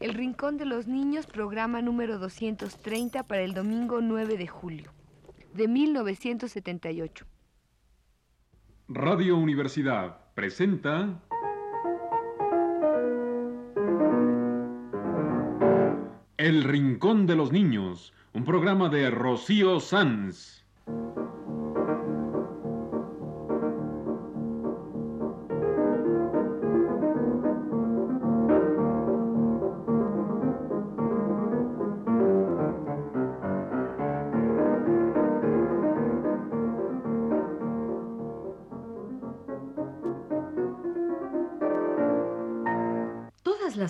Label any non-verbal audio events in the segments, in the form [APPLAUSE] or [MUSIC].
El Rincón de los Niños, programa número 230 para el domingo 9 de julio de 1978. Radio Universidad presenta El Rincón de los Niños, un programa de Rocío Sanz.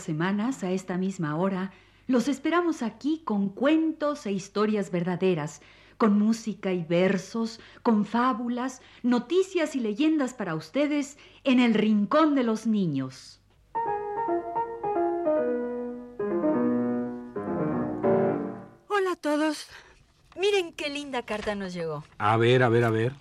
Semanas, a esta misma hora, los esperamos aquí con cuentos e historias verdaderas, con música y versos, con fábulas, noticias y leyendas para ustedes en el Rincón de los Niños. Hola a todos. Miren qué linda carta nos llegó. A ver, a ver, a ver.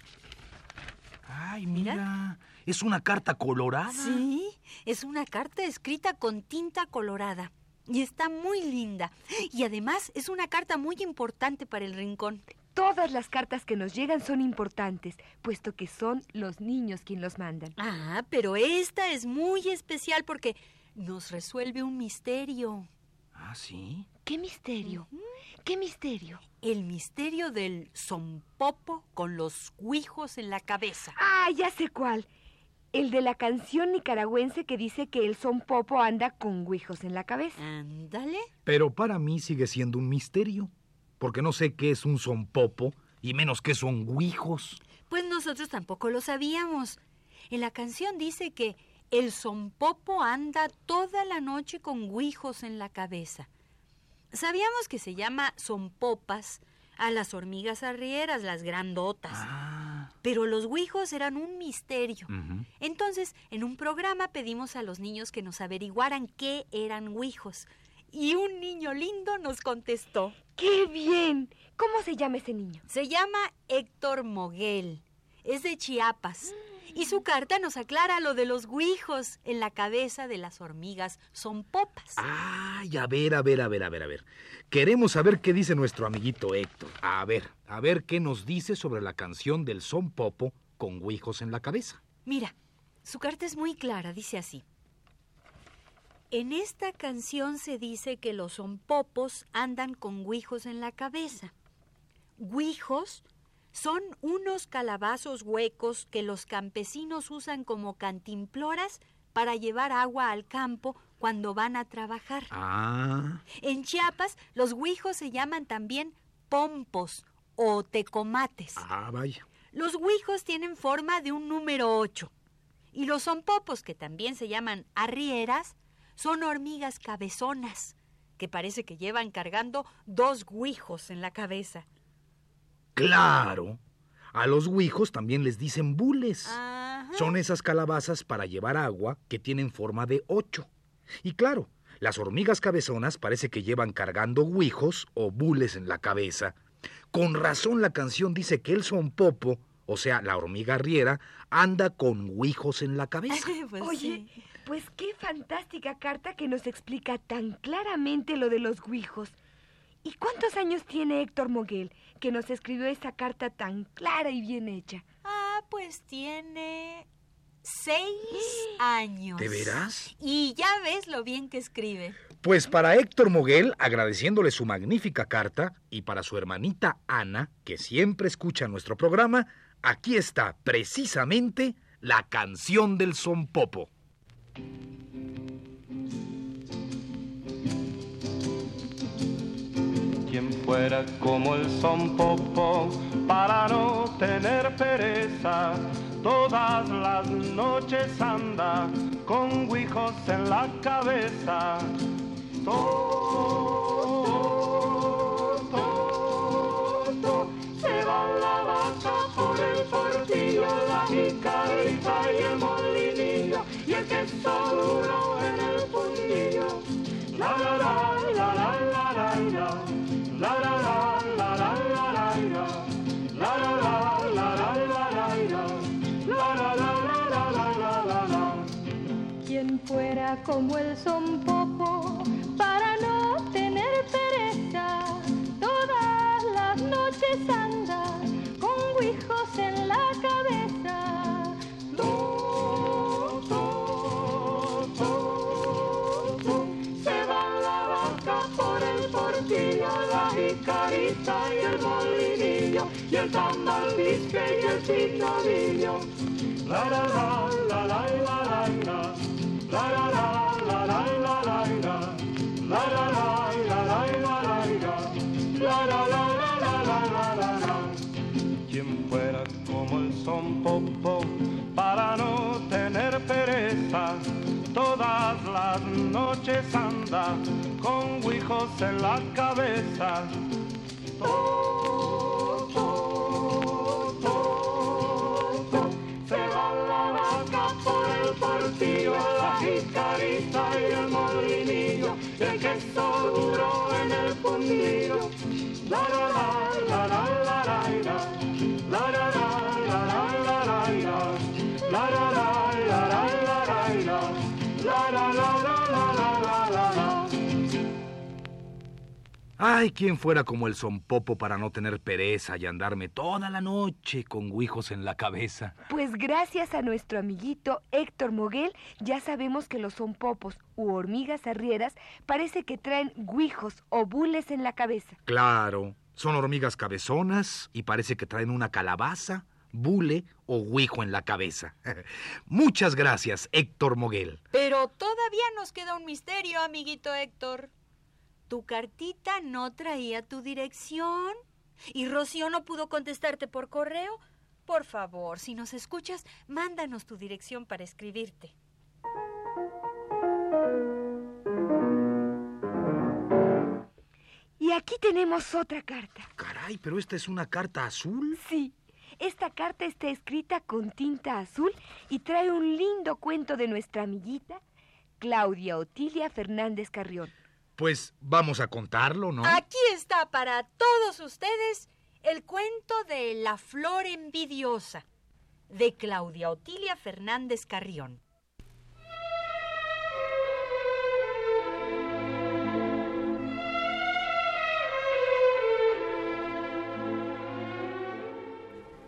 Ay, mira. Es una carta colorada. Sí, es una carta escrita con tinta colorada. Y está muy linda. Y además es una carta muy importante para el rincón. Todas las cartas que nos llegan son importantes, puesto que son los niños quienes los mandan. Ah, pero esta es muy especial porque nos resuelve un misterio. Ah, sí. ¿Qué misterio? ¿Qué misterio? El misterio del sompopo con los guijos en la cabeza. Ah, ya sé cuál. El de la canción nicaragüense que dice que el son popo anda con guijos en la cabeza. Ándale. Pero para mí sigue siendo un misterio. Porque no sé qué es un sonpopo y menos qué son guijos. Pues nosotros tampoco lo sabíamos. En la canción dice que el sompopo anda toda la noche con guijos en la cabeza. Sabíamos que se llama sompopas a las hormigas arrieras, las grandotas. Ah. Pero los guijos eran un misterio. Entonces, en un programa pedimos a los niños que nos averiguaran qué eran guijos. Y un niño lindo nos contestó. ¡Qué bien! ¿Cómo se llama ese niño? Se llama Héctor Moguel. Es de Chiapas. Y su carta nos aclara lo de los guijos en la cabeza de las hormigas son popas. Ay, a ver, a ver, a ver, a ver, a ver. Queremos saber qué dice nuestro amiguito Héctor. A ver, a ver qué nos dice sobre la canción del son popo con guijos en la cabeza. Mira, su carta es muy clara, dice así. En esta canción se dice que los sonpopos andan con guijos en la cabeza. Guijos son unos calabazos huecos que los campesinos usan como cantimploras para llevar agua al campo cuando van a trabajar. Ah, En Chiapas, los guijos se llaman también pompos o tecomates. ah, vaya. Los guijos tienen forma de un número 8. Y los sonpopos, que también se llaman arrieras, son hormigas cabezonas, que parece que llevan cargando dos guijos en la cabeza. Claro. A los guijos también les dicen bules. Ajá. Son esas calabazas para llevar agua que tienen forma de ocho. Y claro, las hormigas cabezonas parece que llevan cargando guijos o bules en la cabeza. Con razón la canción dice que el sonpopo, o sea, la hormiga arriera, anda con guijos en la cabeza. [LAUGHS] Pues Oye, sí. pues qué fantástica carta que nos explica tan claramente lo de los guijos. ¿Y cuántos años tiene Héctor Moguel que nos escribió esa carta tan clara y bien hecha? Ah, pues tiene seis [GASPS] años. ¿De veras? Y ya ves lo bien que escribe. Pues para Héctor Moguel, agradeciéndole su magnífica carta, y para su hermanita Ana, que siempre escucha nuestro programa, aquí está precisamente la canción del sonpopo. Quien fuera como el son popo para no tener pereza, todas las noches anda con guijos en la cabeza. Todo, se va la vaca por el portillo, la jicarita y el molinillo, y el queso duro en el fundillo. La la la la la la la. La como el son popo para no tener pereza. Todas las noches anda con guijos en la cabeza. To, to, to. Se va la vaca por el portillo, la jicarita y el molinillo, y el tambaldisque y el picadillo. La la la la la la la. Quien fuera como el son popo para no tener pereza, todas las noches anda con huijos en la cabeza. El molinillo, y el queso duro en el la la la la la la. Ay, quién fuera como el sonpopo para no tener pereza y andarme toda la noche con guijos en la cabeza. Pues gracias a nuestro amiguito Héctor Moguel, ya sabemos que los sonpopos u hormigas arrieras parece que traen guijos o bules en la cabeza. Claro, son hormigas cabezonas y parece que traen una calabaza, bule o guijo en la cabeza. [LAUGHS] Muchas gracias, Héctor Moguel. Pero todavía nos queda un misterio, amiguito Héctor. Tu cartita no traía tu dirección y Rocío no pudo contestarte por correo. Por favor, si nos escuchas, mándanos tu dirección para escribirte. Y aquí tenemos otra carta. Caray, pero esta es una carta azul. Sí, esta carta está escrita con tinta azul y trae un lindo cuento de nuestra amiguita Claudia Otilia Fernández Carrión. Pues vamos a contarlo, ¿no? Aquí está para todos ustedes el cuento de La Flor Envidiosa de Claudia Otilia Fernández Carrión.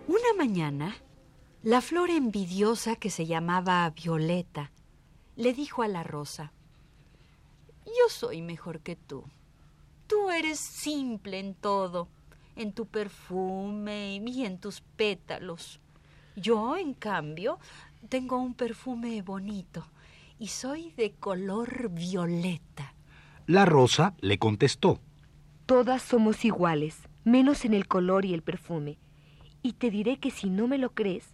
Una mañana, la flor envidiosa que se llamaba Violeta le dijo a la rosa, Yo soy mejor que tú. Tú eres simple en todo, en tu perfume y en tus pétalos. Yo, en cambio, tengo un perfume bonito y soy de color violeta. La rosa le contestó. Todas somos iguales, menos en el color y el perfume. Y te diré que si no me lo crees,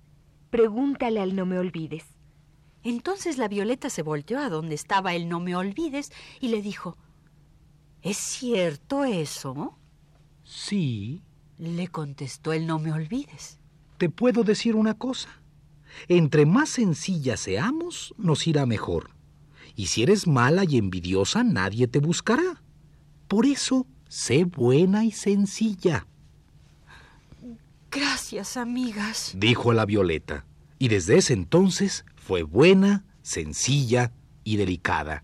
pregúntale al no me olvides. Entonces la Violeta se volteó a donde estaba el no me olvides y le dijo, ¿Es cierto eso? Sí, Le contestó el no me olvides. te puedo decir una cosa. Entre más sencillas seamos, nos irá mejor. Y si eres mala y envidiosa, nadie te buscará. Por eso, sé buena y sencilla, Gracias, amigas. dijo la Violeta. Y desde ese entonces fue buena, sencilla y delicada.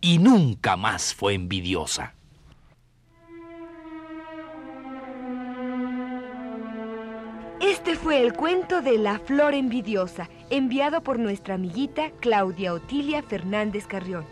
Y nunca más fue envidiosa. Este fue el cuento de La Flor Envidiosa, enviado por nuestra amiguita Claudia Otilia Fernández Carrión.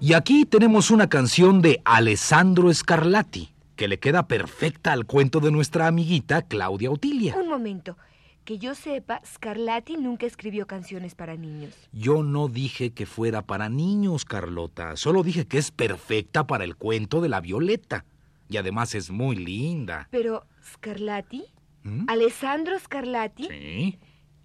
Y aquí tenemos una canción de Alessandro Scarlatti, que le queda perfecta al cuento de nuestra amiguita Claudia Otilia. Un momento. Que yo sepa, Scarlatti nunca escribió canciones para niños. Yo no dije que fuera para niños, Carlota. Solo dije que es perfecta para el cuento de la Violeta. Y además es muy linda. Pero, ¿Scarlatti? ¿Mm? ¿Alessandro Scarlatti? Sí.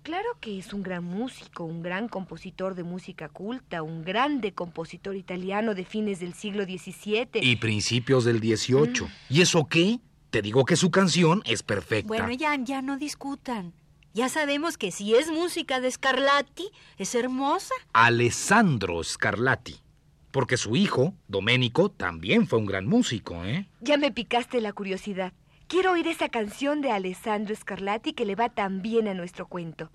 Claro que es un gran músico, un gran compositor de música culta, un grande compositor italiano de fines del siglo XVII. Y principios del 18. ¿Y eso qué? Te digo que su canción es perfecta. Bueno, ya, ya no discutan. Ya sabemos que si es música de Scarlatti, es hermosa. Alessandro Scarlatti. Porque su hijo, Domenico, también fue un gran músico, ¿eh? Ya me picaste la curiosidad. Quiero oír esa canción de Alessandro Scarlatti que le va tan bien a nuestro cuento.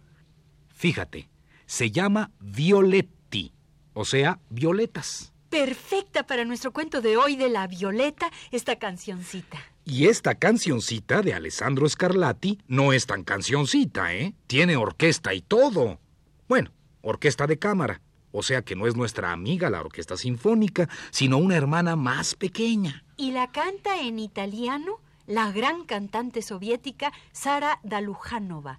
Fíjate, se llama Violetti, o sea, violetas. Perfecta para nuestro cuento de hoy de la Violeta, esta cancioncita. Y esta cancioncita de Alessandro Scarlatti no es tan cancioncita, ¿eh? Tiene orquesta y todo. Bueno, orquesta de cámara. O sea que no es nuestra amiga la orquesta sinfónica, sino una hermana más pequeña. Y la canta en italiano la gran cantante soviética Sara Dalujanova.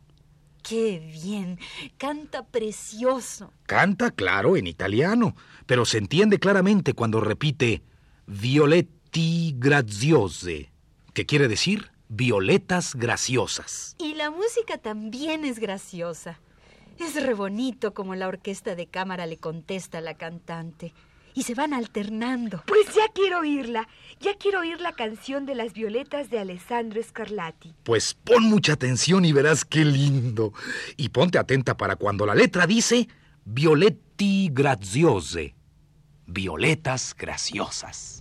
¡Qué bien! Canta precioso. Canta, claro, en italiano, pero se entiende claramente cuando repite Violetti graziose, que quiere decir violetas graciosas. Y la música también es graciosa. Es re bonito como la orquesta de cámara le contesta a la cantante. Y se van alternando. Pues ya quiero oírla. Ya quiero oír la canción de las violetas de Alessandro Scarlatti. Pues pon mucha atención y verás qué lindo. Y ponte atenta para cuando la letra dice Violetti graziose. Violetas graciosas.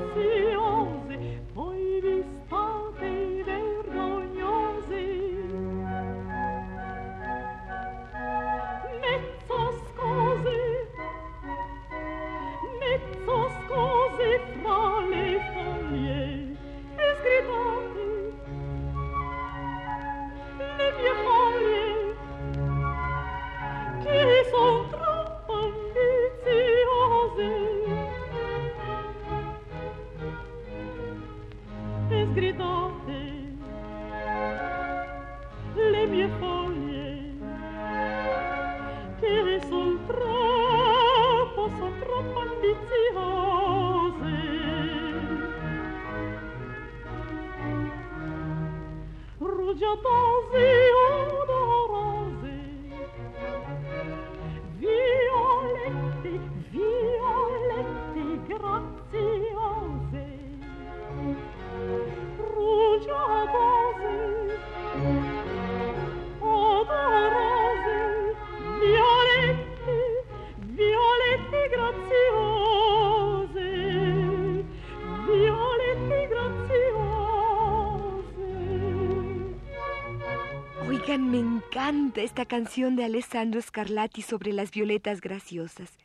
esta canción de Alessandro Scarlatti sobre las violetas graciosas.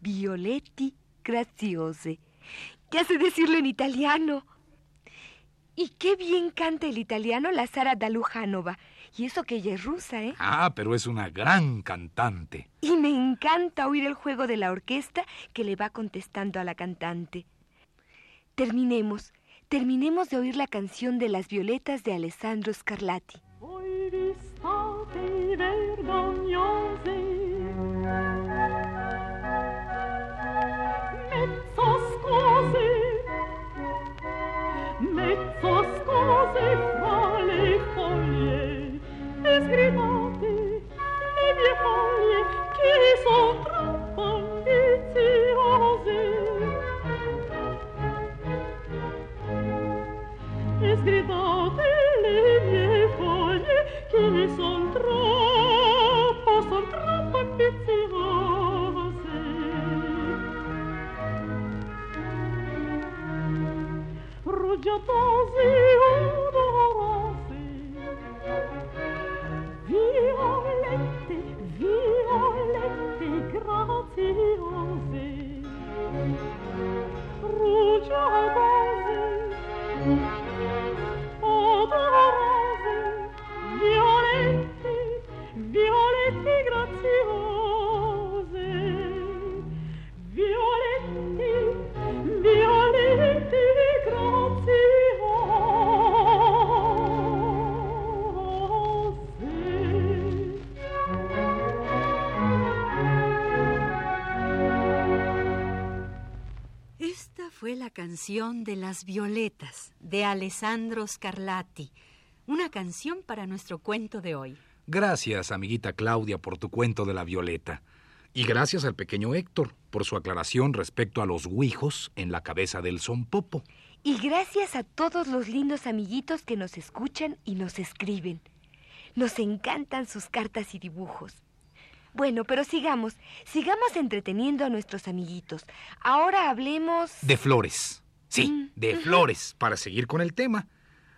Violetti graziose. Ya sé decirlo en italiano. Y qué bien canta el italiano la Sara Dalujanova. Y eso que ella es rusa, ¿eh? Ah, pero es una gran cantante. Y me encanta oír el juego de la orquesta que le va contestando a la cantante. Terminemos, terminemos de oír la canción de las violetas de Alessandro Scarlatti. sozinho. Canción de las violetas de Alessandro Scarlatti, una canción para nuestro cuento de hoy. Gracias, amiguita Claudia, por tu cuento de la violeta. Y gracias al pequeño Héctor por su aclaración respecto a los guijos en la cabeza del sonpopo. Y gracias a todos los lindos amiguitos que nos escuchan y nos escriben. Nos encantan sus cartas y dibujos. Bueno, pero sigamos, sigamos entreteniendo a nuestros amiguitos. Ahora hablemos... De flores. Sí, Mm, de flores, para seguir con el tema.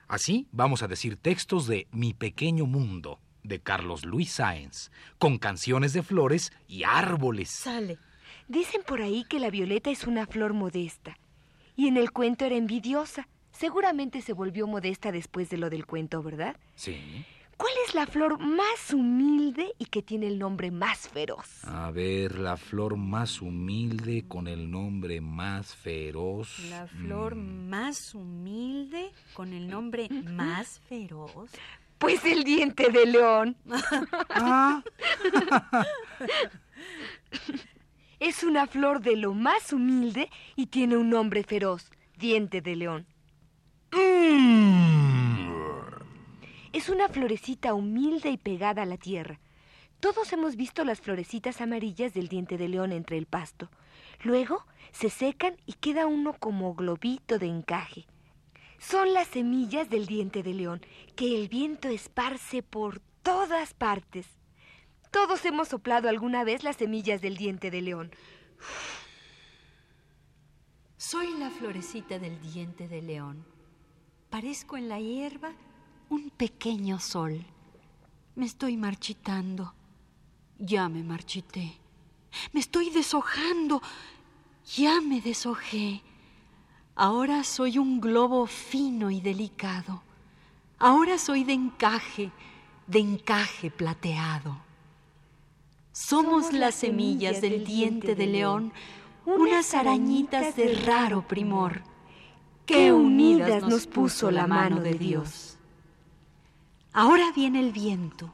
Así vamos a decir textos de Mi pequeño mundo, de Carlos Luis Sáenz, con canciones de flores y árboles. Sale. Dicen por ahí que la violeta es una flor modesta. Y en el cuento era envidiosa. Seguramente se volvió modesta después de lo del cuento, ¿verdad? Sí. ¿Cuál es la flor más humilde y que tiene el nombre más feroz? A ver, la flor más humilde con el nombre más feroz. La flor Mm, más humilde con el nombre más feroz. Pues el diente de león. [LAUGHS] Ah, [LAUGHS] Es una flor de lo más humilde y tiene un nombre feroz, diente de león. mm. Es una florecita humilde y pegada a la tierra. Todos hemos visto las florecitas amarillas del diente de león entre el pasto. Luego se secan y queda uno como globito de encaje. Son las semillas del diente de león que el viento esparce por todas partes. Todos hemos soplado alguna vez las semillas del diente de león. Soy la florecita del diente de león. Parezco en la hierba un pequeño sol. Me estoy marchitando. Ya me marchité. Me estoy deshojando. Ya me deshojé. Ahora soy un globo fino y delicado. Ahora soy de encaje, de encaje plateado. Somos las semillas del diente de león, unas arañitas de raro primor. Qué unidas nos puso la mano de Dios. Ahora viene el viento.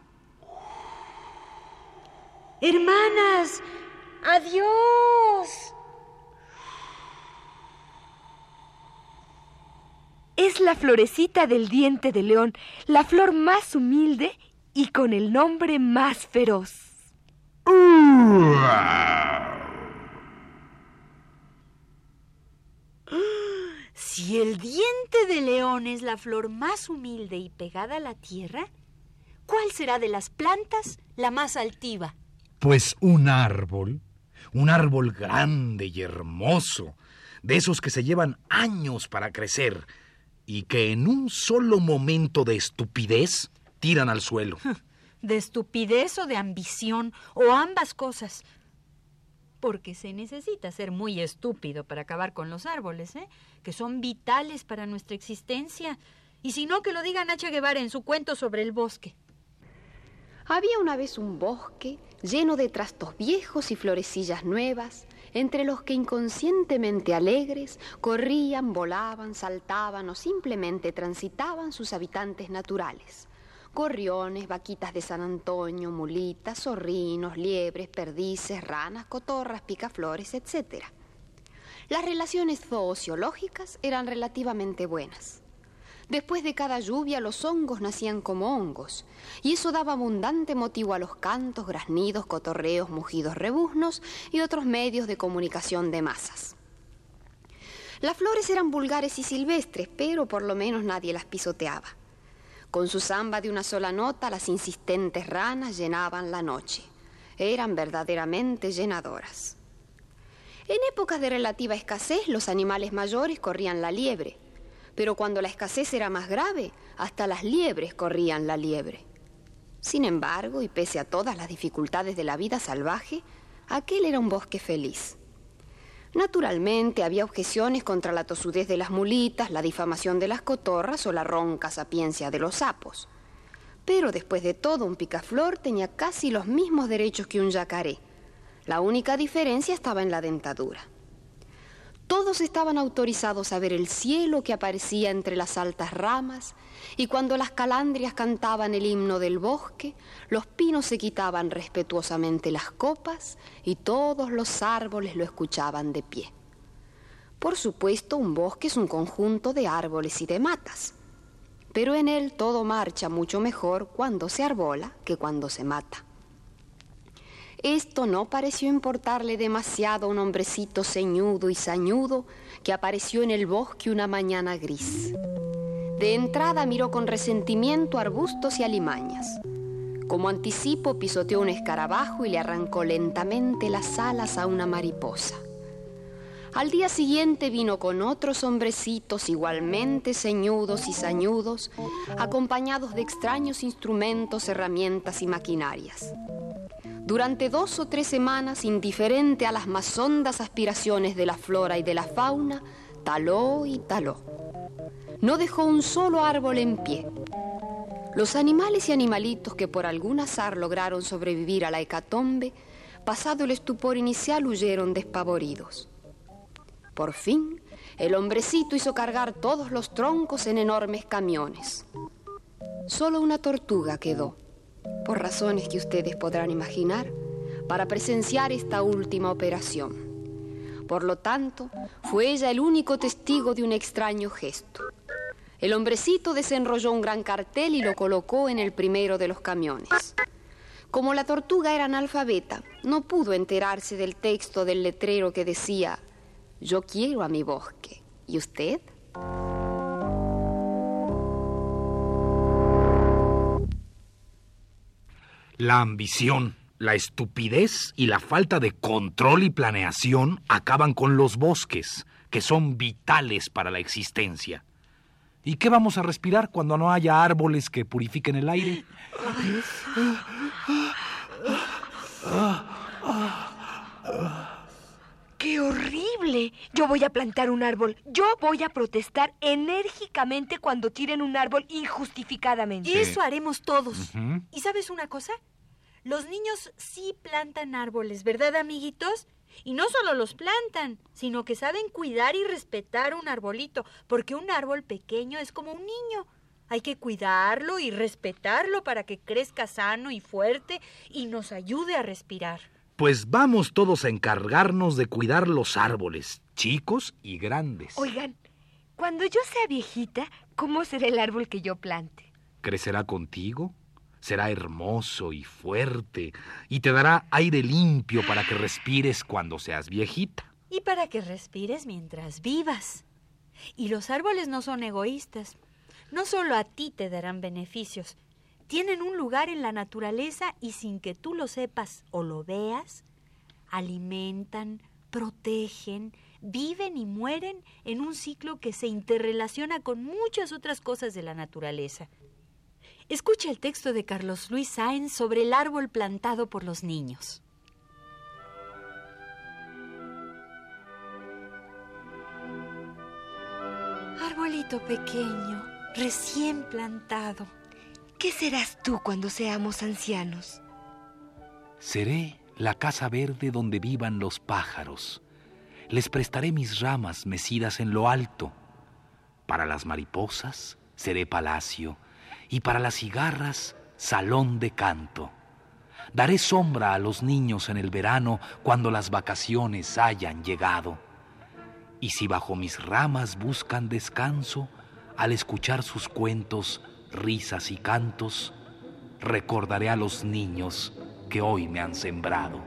Hermanas, adiós. Es la florecita del diente de león, la flor más humilde y con el nombre más feroz. Si el diente de león es la flor más humilde y pegada a la tierra, ¿cuál será de las plantas la más altiva? Pues un árbol, un árbol grande y hermoso, de esos que se llevan años para crecer y que en un solo momento de estupidez tiran al suelo. [LAUGHS] ¿De estupidez o de ambición o ambas cosas? Porque se necesita ser muy estúpido para acabar con los árboles, ¿eh? que son vitales para nuestra existencia. Y si no, que lo diga Nacha Guevara en su cuento sobre el bosque. Había una vez un bosque lleno de trastos viejos y florecillas nuevas, entre los que inconscientemente alegres corrían, volaban, saltaban o simplemente transitaban sus habitantes naturales. Gorriones, vaquitas de San Antonio, mulitas, zorrinos, liebres, perdices, ranas, cotorras, picaflores, etc. Las relaciones zoociológicas eran relativamente buenas. Después de cada lluvia los hongos nacían como hongos, y eso daba abundante motivo a los cantos, graznidos, cotorreos, mugidos rebuznos y otros medios de comunicación de masas. Las flores eran vulgares y silvestres, pero por lo menos nadie las pisoteaba. Con su samba de una sola nota, las insistentes ranas llenaban la noche. Eran verdaderamente llenadoras. En épocas de relativa escasez, los animales mayores corrían la liebre, pero cuando la escasez era más grave, hasta las liebres corrían la liebre. Sin embargo, y pese a todas las dificultades de la vida salvaje, aquel era un bosque feliz. Naturalmente había objeciones contra la tosudez de las mulitas, la difamación de las cotorras o la ronca sapiencia de los sapos. Pero después de todo, un picaflor tenía casi los mismos derechos que un yacaré. La única diferencia estaba en la dentadura. Todos estaban autorizados a ver el cielo que aparecía entre las altas ramas, y cuando las calandrias cantaban el himno del bosque, los pinos se quitaban respetuosamente las copas y todos los árboles lo escuchaban de pie. Por supuesto, un bosque es un conjunto de árboles y de matas, pero en él todo marcha mucho mejor cuando se arbola que cuando se mata. Esto no pareció importarle demasiado a un hombrecito ceñudo y sañudo que apareció en el bosque una mañana gris. De entrada miró con resentimiento arbustos y alimañas. Como anticipo pisoteó un escarabajo y le arrancó lentamente las alas a una mariposa. Al día siguiente vino con otros hombrecitos igualmente ceñudos y sañudos, acompañados de extraños instrumentos, herramientas y maquinarias. Durante dos o tres semanas, indiferente a las más hondas aspiraciones de la flora y de la fauna, taló y taló. No dejó un solo árbol en pie. Los animales y animalitos que por algún azar lograron sobrevivir a la hecatombe, pasado el estupor inicial, huyeron despavoridos. Por fin, el hombrecito hizo cargar todos los troncos en enormes camiones. Solo una tortuga quedó por razones que ustedes podrán imaginar, para presenciar esta última operación. Por lo tanto, fue ella el único testigo de un extraño gesto. El hombrecito desenrolló un gran cartel y lo colocó en el primero de los camiones. Como la tortuga era analfabeta, no pudo enterarse del texto del letrero que decía, yo quiero a mi bosque. ¿Y usted? La ambición, la estupidez y la falta de control y planeación acaban con los bosques, que son vitales para la existencia. ¿Y qué vamos a respirar cuando no haya árboles que purifiquen el aire? ¡Qué horrible! Yo voy a plantar un árbol. Yo voy a protestar enérgicamente cuando tiren un árbol injustificadamente. Y eso haremos todos. ¿Y sabes una cosa? Los niños sí plantan árboles, ¿verdad, amiguitos? Y no solo los plantan, sino que saben cuidar y respetar un arbolito, porque un árbol pequeño es como un niño. Hay que cuidarlo y respetarlo para que crezca sano y fuerte y nos ayude a respirar. Pues vamos todos a encargarnos de cuidar los árboles, chicos y grandes. Oigan, cuando yo sea viejita, ¿cómo será el árbol que yo plante? ¿Crecerá contigo? Será hermoso y fuerte y te dará aire limpio para que respires cuando seas viejita. Y para que respires mientras vivas. Y los árboles no son egoístas. No solo a ti te darán beneficios. Tienen un lugar en la naturaleza y sin que tú lo sepas o lo veas, alimentan, protegen, viven y mueren en un ciclo que se interrelaciona con muchas otras cosas de la naturaleza. Escucha el texto de Carlos Luis Sáenz sobre el árbol plantado por los niños. Arbolito pequeño, recién plantado. ¿Qué serás tú cuando seamos ancianos? Seré la casa verde donde vivan los pájaros. Les prestaré mis ramas mecidas en lo alto. Para las mariposas seré palacio y para las cigarras salón de canto. Daré sombra a los niños en el verano cuando las vacaciones hayan llegado. Y si bajo mis ramas buscan descanso, al escuchar sus cuentos, risas y cantos, recordaré a los niños que hoy me han sembrado.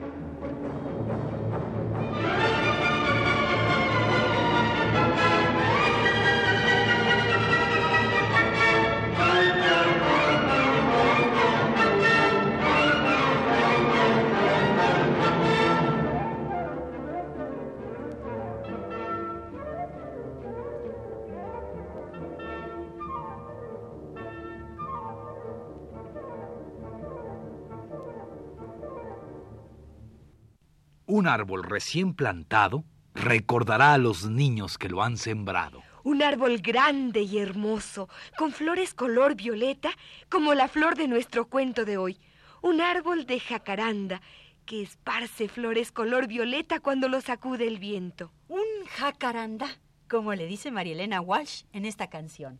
Un árbol recién plantado recordará a los niños que lo han sembrado. Un árbol grande y hermoso, con flores color violeta, como la flor de nuestro cuento de hoy. Un árbol de jacaranda, que esparce flores color violeta cuando lo sacude el viento. Un jacaranda, como le dice María Elena Walsh en esta canción.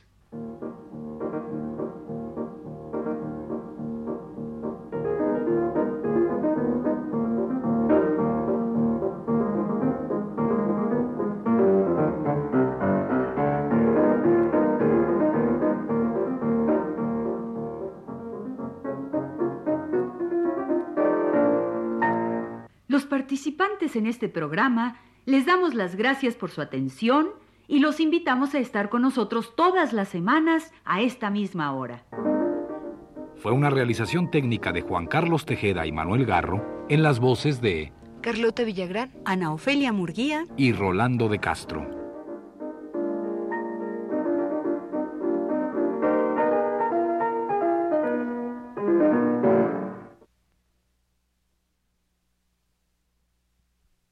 en este programa les damos las gracias por su atención y los invitamos a estar con nosotros todas las semanas a esta misma hora. Fue una realización técnica de Juan Carlos Tejeda y Manuel Garro en las voces de Carlota Villagrán, Ana Ofelia Murguía y Rolando de Castro.